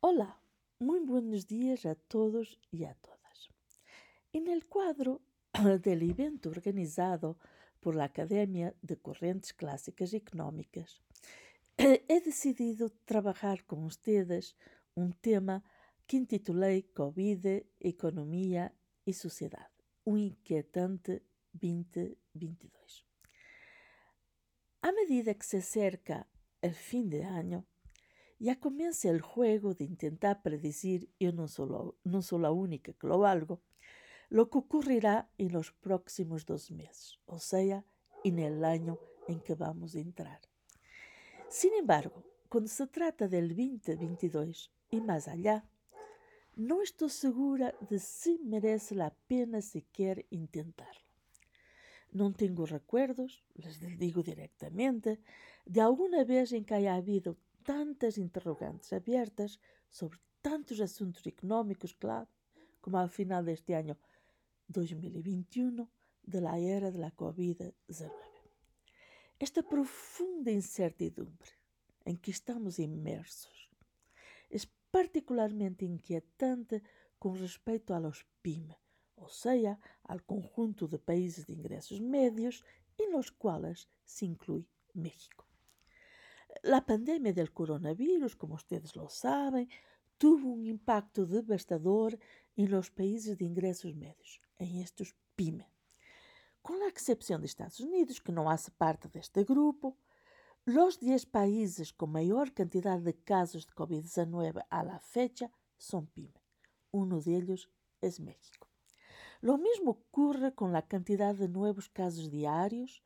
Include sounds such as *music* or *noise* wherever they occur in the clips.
Hola, muy buenos días a todos y a todas. En el cuadro *clears throat* del evento organizado por la Academia de Corrientes Clásicas Económicas, *clears throat* he decidido trabajar con ustedes un tema que intitulei Covid, Economia e Sociedade, um inquietante 2022. A medida que se acerca el fin de año, ya comienza el juego de intentar predecir, y no solo, no soy la única que lo valgo, lo que ocurrirá en los próximos dos meses, o sea, en el año en que vamos a entrar. Sin embargo, cuando se trata del 2022 y más allá, no estoy segura de si merece la pena siquiera intentarlo. No tengo recuerdos, les digo directamente, de alguna vez en que haya habido tantas interrogantes abiertas sobre tantos asuntos económicos clave como al final de este año 2021 de la era de la COVID-19. Esta profunda incertidumbre en que estamos inmersos es particularmente inquietante con respecto a los PYME, o sea, al conjunto de países de ingresos medios en los cuales se incluye México. La pandemia del coronavirus, como ustedes lo saben, tuvo un impacto devastador en los países de ingresos medios, en estos PYME. Con la excepción de Estados Unidos, que no hace parte de este grupo, los 10 países con mayor cantidad de casos de COVID-19 a la fecha son PYME. Uno de ellos es México. Lo mismo ocurre con la cantidad de nuevos casos diarios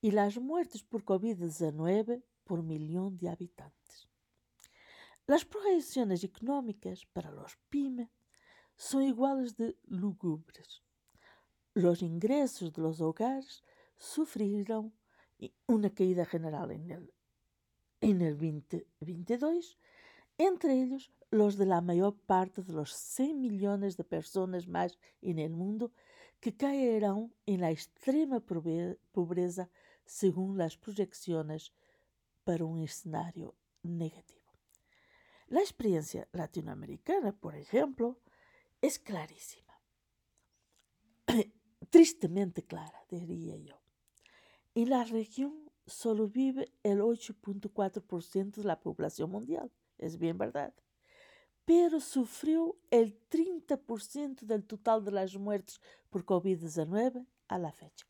y las muertes por COVID-19 por millón de habitantes. Las proyecciones económicas para los PYME son iguales de lúgubres. Los ingresos de los hogares sufrirán una caída general el 2022, entre ellos los de la parte de los 100 millones de personas más en el mundo que caerán la extrema pobreza según las proyecciones para un escenario negativo. La experiencia latinoamericana, por ejemplo, es clarísima, *clears throat* tristemente clara, diría yo. En la región solo vive el 8.4% de la población mundial, es bien verdad, pero sufrió el 30% del total de las muertes por COVID-19 a la fecha.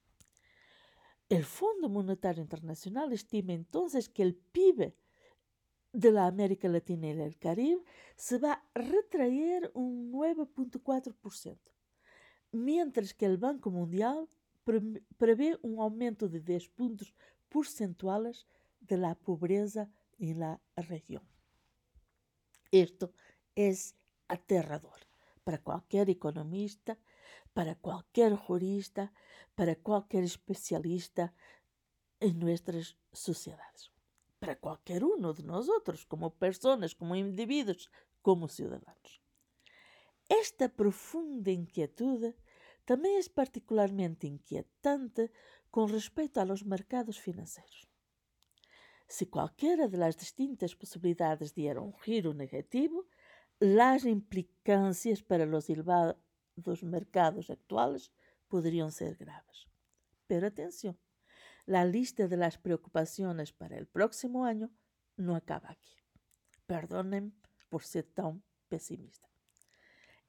El Fondo Monetario Internacional estima entonces que el PIB de la América Latina y el Caribe se va a retraer un 9.4%, mientras que el Banco Mundial prevé un aumento de 10 puntos porcentuales de la pobreza en la región. Esto es aterrador para cualquier economista para qualquer jurista, para qualquer especialista em nossas sociedades, para qualquer um de nós outros, como pessoas, como indivíduos, como cidadãos. Esta profunda inquietude também é particularmente inquietante com respeito aos mercados financeiros. Se qualquer das distintas possibilidades diera um giro negativo, as implicâncias para os dos mercados actuales podrían ser graves. Pero atención, la lista de las preocupaciones para el próximo año no acaba aquí. Perdonen por ser tan pesimista.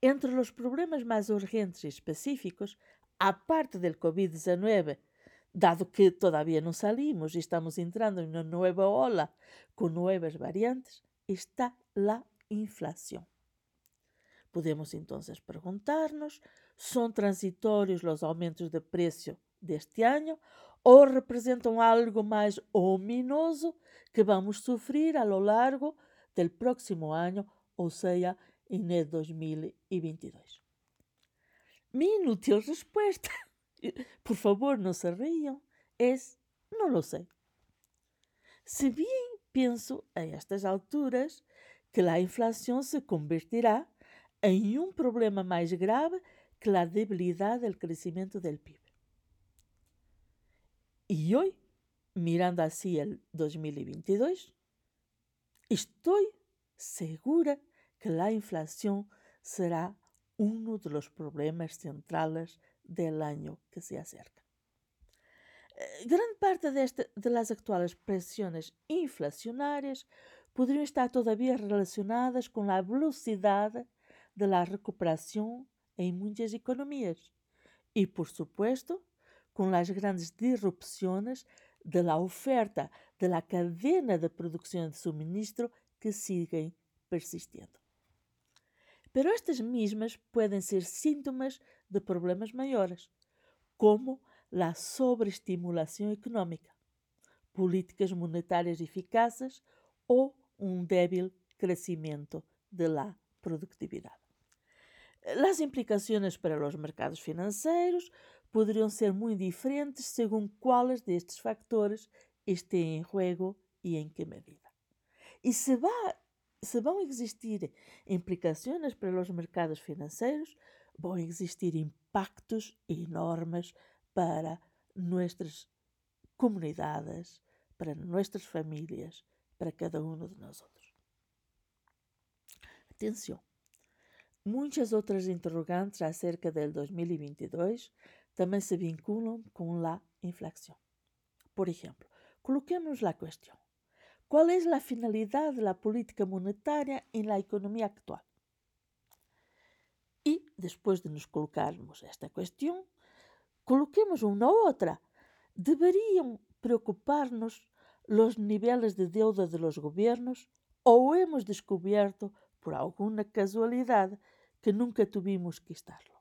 Entre los problemas más urgentes y específicos, aparte del COVID-19, dado que todavía no salimos y estamos entrando en una nueva ola con nuevas variantes, está la inflación. Podemos entonces preguntarnos, ¿son transitorios los aumentos de precio de este año o representan algo más ominoso que vamos a sufrir a lo largo del próximo año, o sea, en el 2022? Mi inútil respuesta, *laughs* por favor no se rían, es no lo sé. Si bien pienso a estas alturas que la inflación se convertirá en un problema más grave que la debilidad del crecimiento del PIB. Y hoy, mirando así el 2022, estoy segura que la inflación será uno de los problemas centrales del año que se acerca. Eh, gran parte de, este, de las actuales presiones inflacionarias podrían estar todavía relacionadas con la velocidad de la recuperación en muchas economías y, por supuesto, con las grandes disrupciones de la oferta de la cadena de producción de suministro que siguen persistiendo. Pero estas mismas pueden ser síntomas de problemas maiores, como a sobreestimulação económica, políticas monetárias eficazes ou um débil crescimento de la productividade. As implicações para os mercados financeiros poderiam ser muito diferentes según quais destes factores estén em juego e em que medida. E se, va, se vão existir implicações para os mercados financeiros, vão existir impactos enormes para nuestras comunidades, para nuestras famílias, para cada um de nós. Atenção! Muitas outras interrogantes acerca del 2022 também se vinculam com a inflação. Por exemplo, coloquemos a questão: qual é a finalidade da política monetária em la economia actual? E, depois de nos colocarmos esta questão, coloquemos uma outra. ¿Deberían preocuparnos los niveles de deuda de los gobiernos ou hemos descubierto, por alguma casualidade, que nunca tuvimos que estarlo.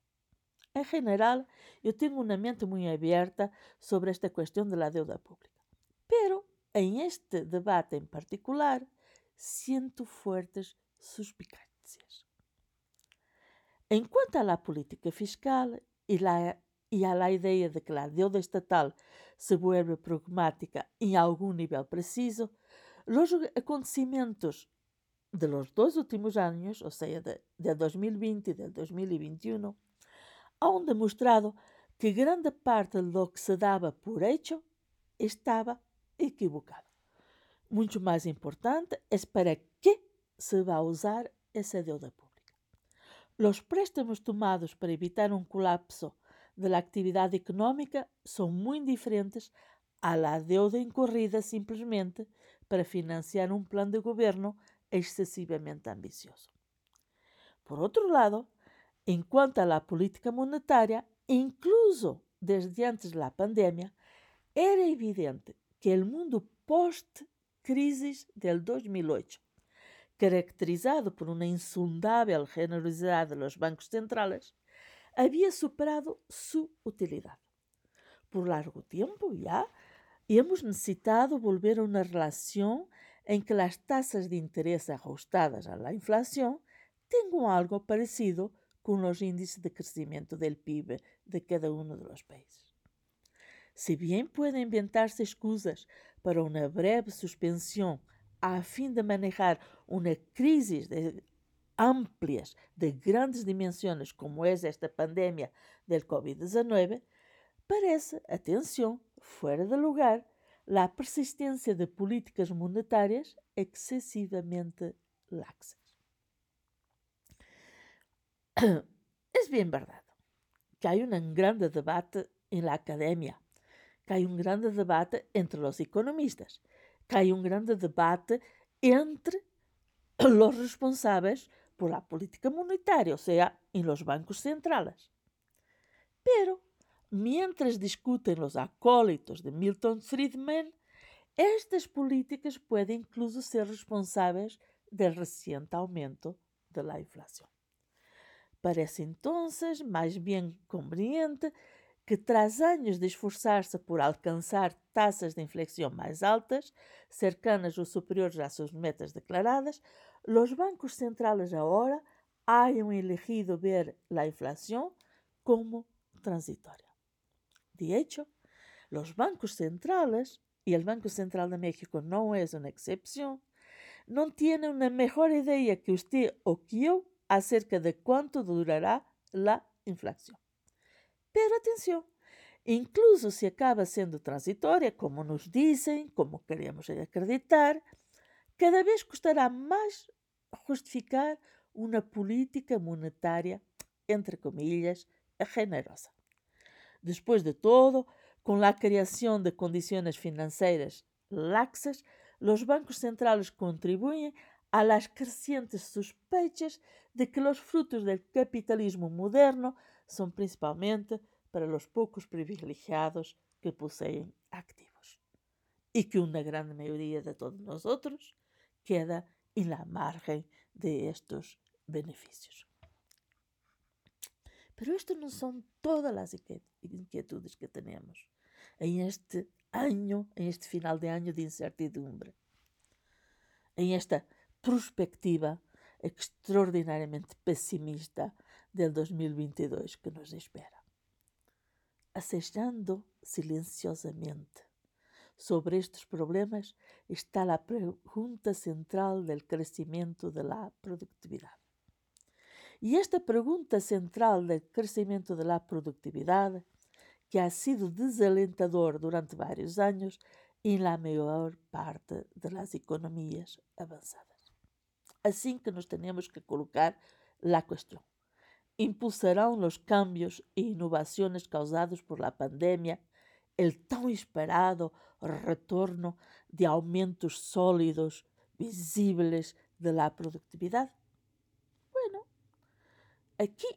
En general, eu tenho unha mente muito abierta sobre esta cuestión de la deuda pública. Pero, en este debate en particular, siento fuertes suspicacias. En cuanto a la política fiscal y, la, y a la idea de que la deuda estatal se vuelve pragmática en algún nivel preciso, los acontecimientos de los dois últimos anos, ou seja, de, de 2020 e de 2021, han demonstrado que grande parte do que se dava por hecho estava equivocado. Muito mais importante é para que se vai usar essa deuda pública. Os préstamos tomados para evitar um colapso de la atividade económica são muito diferentes à la deuda incorrida simplesmente para financiar um plano de governo excessivamente ambicioso. Por outro lado, em quanto à política monetária, incluso desde antes da pandemia, era evidente que o mundo post-crise del 2008, caracterizado por uma insondável generosidade dos bancos centrais, había superado su utilidad. Por largo tiempo ya hemos necesitado volver a una relación en que las tasas de interés ajustadas a la inflación tengan algo parecido con los índices de crecimiento del PIB de cada uno de los países. Si bien pueden inventarse excusas para una breve suspensión a fin de manejar una crisis de amplias, de grandes dimensões, como é esta pandemia del Covid-19, parece, atenção, fora de lugar, a persistência de políticas monetárias excessivamente laxas. É bem verdade que há um grande debate em la academia, que há um grande debate entre os economistas, que há um grande debate entre *clears throat* os responsáveis por la política monetaria, o sea, en los bancos centrales. Pero, mientras discuten los acólitos de Milton Friedman, estas políticas pueden incluso ser responsáveis del reciente aumento de la inflación. Parece entonces mais bem conveniente que, tras anos de esforçar-se por alcançar taxas de inflação mais altas, cercanas ou superiores às suas metas declaradas, Los bancos centrales ahora hayan elegido ver la inflación como transitoria. De hecho, los bancos centrales, y el Banco Central de México no es una excepción, no tienen una mejor idea que usted o que yo acerca de cuánto durará la inflación. Pero atención, incluso si acaba siendo transitoria, como nos dicen, como queremos acreditar, cada vez custará mais justificar uma política monetária, entre comillas, generosa. Depois de todo, com a criação de condições financeiras laxas, os bancos centrais contribuem a las crecientes sospechas de que os frutos do capitalismo moderno são principalmente para os poucos privilegiados que possuem activos e que uma grande maioria de todos nós outros queda em la margem de estos benefícios. Pero isto não são todas as inquietudes que temos em este ano, em este final de ano de incertidumbre, em esta perspectiva extraordinariamente pessimista del 2022 que nos espera. Acechando silenciosamente sobre estes problemas está a pergunta central do crescimento da produtividade. E esta pergunta central do crescimento da produtividade, que ha sido desalentador durante vários anos em la maior parte das economias avançadas. Assim que nos temos que colocar a questão. ¿Impulsarão os cambios e inovações causados por la pandemia el tão esperado retorno de aumentos sólidos, visíveis de la produtividade? Bueno, aqui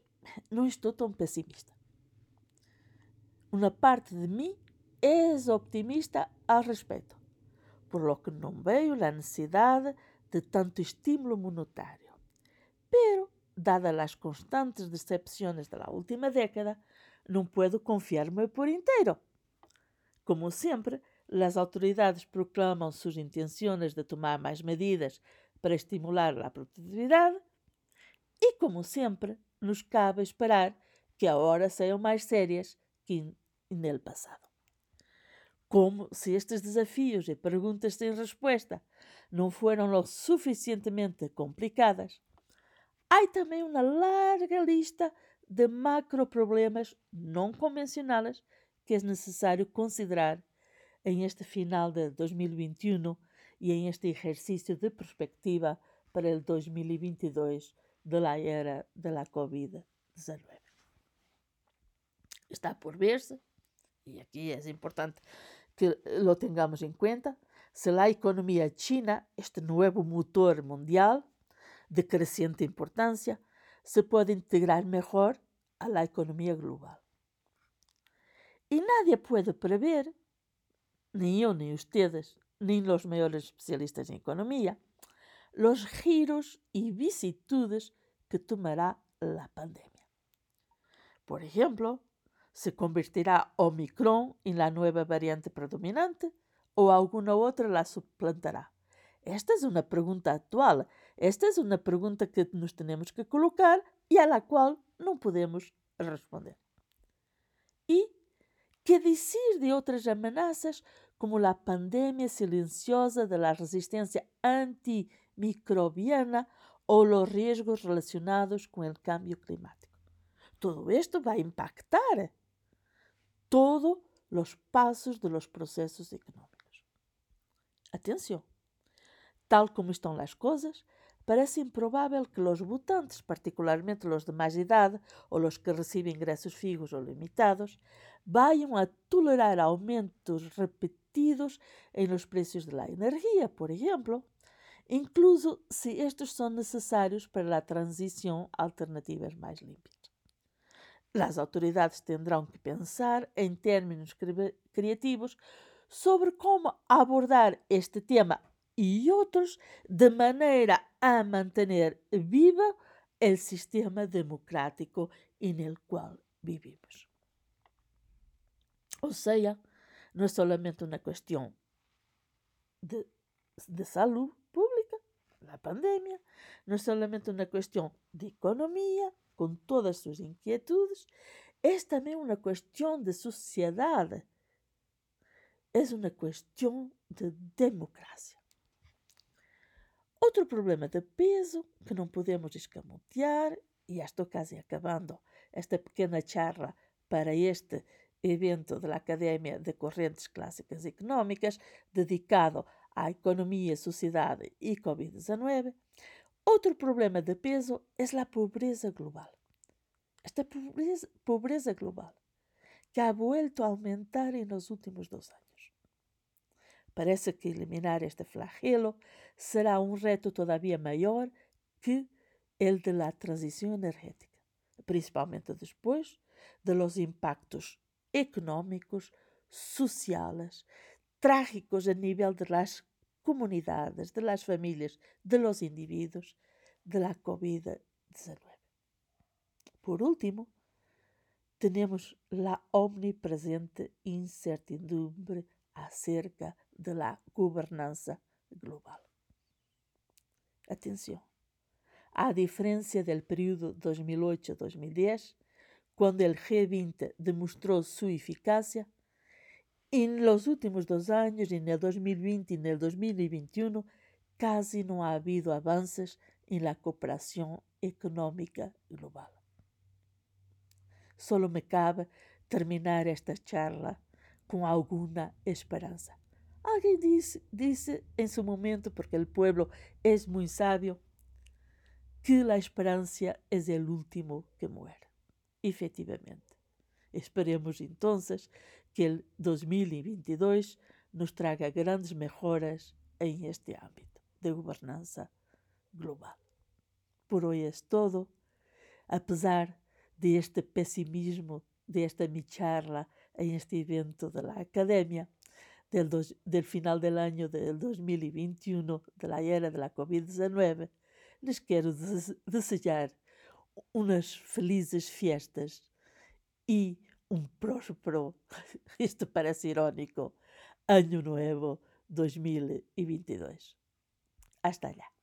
não estou tão pessimista. una parte de mí es optimista al respecto, por lo que no veo la necesidad de tanto estímulo monetario. Pero, dadas las constantes decepciones de la última década, no puedo confiarme por entero. Como siempre, las autoridades proclaman sus intenciones de tomar más medidas para estimular la productividad y, como siempre, nos cabe esperar que ahora sean más serias que no passado. Como se estes desafios e perguntas sem resposta não foram lo suficientemente complicadas, há também uma larga lista de macro problemas não convencionais que é necessário considerar em este final de 2021 e em este exercício de perspectiva para o 2022 da era da Covid-19. Está por ver-se, e aqui é importante que lo tengamos em conta, se a economia china, este novo motor mundial de crescente importância, se pode integrar melhor à economia global. E nadie puede prever, ni yo ni ustedes, ni los mejores especialistas en economía, los giros y vicitudes que tomará la pandemia. Por ejemplo, ¿se convertirá Omicron en la nueva variante predominante o alguna otra la suplantará? Esta es una pregunta actual, esta es una pregunta que nos tenemos que colocar y a la cual no podemos responder. Y que dizer de outras ameaças, como a pandemia silenciosa da resistência antimicrobiana ou os riscos relacionados com o cambio climático? Todo isto vai impactar todos os passos dos processos econômicos. Atenção! Tal como estão as coisas, parece improvável que os votantes, particularmente os de mais idade ou os que recebem ingressos fijos ou limitados, vayan a tolerar aumentos repetidos en los precios de la energía, por ejemplo, incluso si estos son necesarios para la transición a alternativas más limpias. Las autoridades tendrán que pensar en términos creativos sobre cómo abordar este tema y otros de manera a mantener vivo el sistema democrático en el cual vivimos. Ou seja, não é somente uma questão de, de saúde pública, na pandemia, não é somente uma questão de economia, com todas as suas inquietudes, é também uma questão de sociedade, é uma questão de democracia. Outro problema de peso que não podemos escamotear, e estou quase acabando esta pequena charla para este evento da Academia de Correntes Clássicas Económicas dedicado à economia, sociedade e Covid-19, Otro problema de peso es la pobreza global. Esta pobreza, pobreza global que ha vuelto a aumentar en los últimos dos años. Parece que eliminar este flagelo será un reto todavía mayor que el de la transición energética, principalmente después de los impactos económicos, sociales, trágicos a nivel de las comunidades, de las familias, de los individuos de la COVID-19. Por último, tenemos la omnipresente incertidumbre acerca de la gobernanza global. Atención, a diferencia del periodo 2008-2010, cuando el G20 demostró su eficacia, en los últimos dos años, en el 2020 y en el 2021, casi no ha habido avances en la cooperación económica global. Solo me cabe terminar esta charla con alguna esperanza. Alguien dice, dice en su momento, porque el pueblo es muy sabio, que la esperanza es el último que muere. Efectivamente. Esperemos entonces que el 2022 nos traga grandes mejoras en este ámbito de gobernanza global. Por hoy es todo. Apesar de este pesimismo, de esta mi charla en este evento de la academia, del, dos, del final del año del 2021, de la era de la COVID-19, les quero desejar unas felizes fiestas y un próspero, *laughs* esto parece irónico, Año Nuevo 2022. Hasta allá.